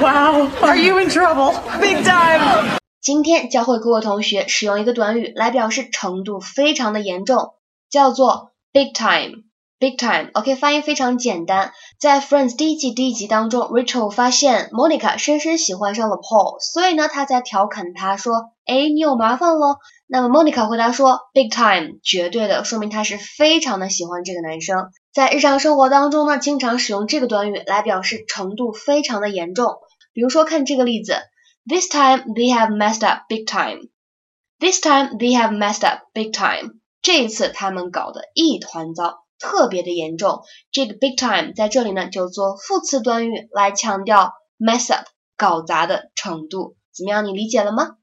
Wow, are you in trouble? Big time! 今天教会各位同学使用一个短语来表示程度非常的严重，叫做 big time。Big time，OK，发音非常简单。在 Friends 第一季第一集当中，Rachel 发现 Monica 深深喜欢上了 Paul，所以呢，他在调侃他说：“哎，你有麻烦喽。”那么 Monica 回答说：“Big time，绝对的，说明他是非常的喜欢这个男生。”在日常生活当中呢，经常使用这个短语来表示程度非常的严重。比如说，看这个例子：This time they have messed up big time. This time they have messed up big time. 这一次他们搞得一团糟。特别的严重，这个 big time 在这里呢就做副词短语来强调 mess up 搞砸的程度，怎么样？你理解了吗？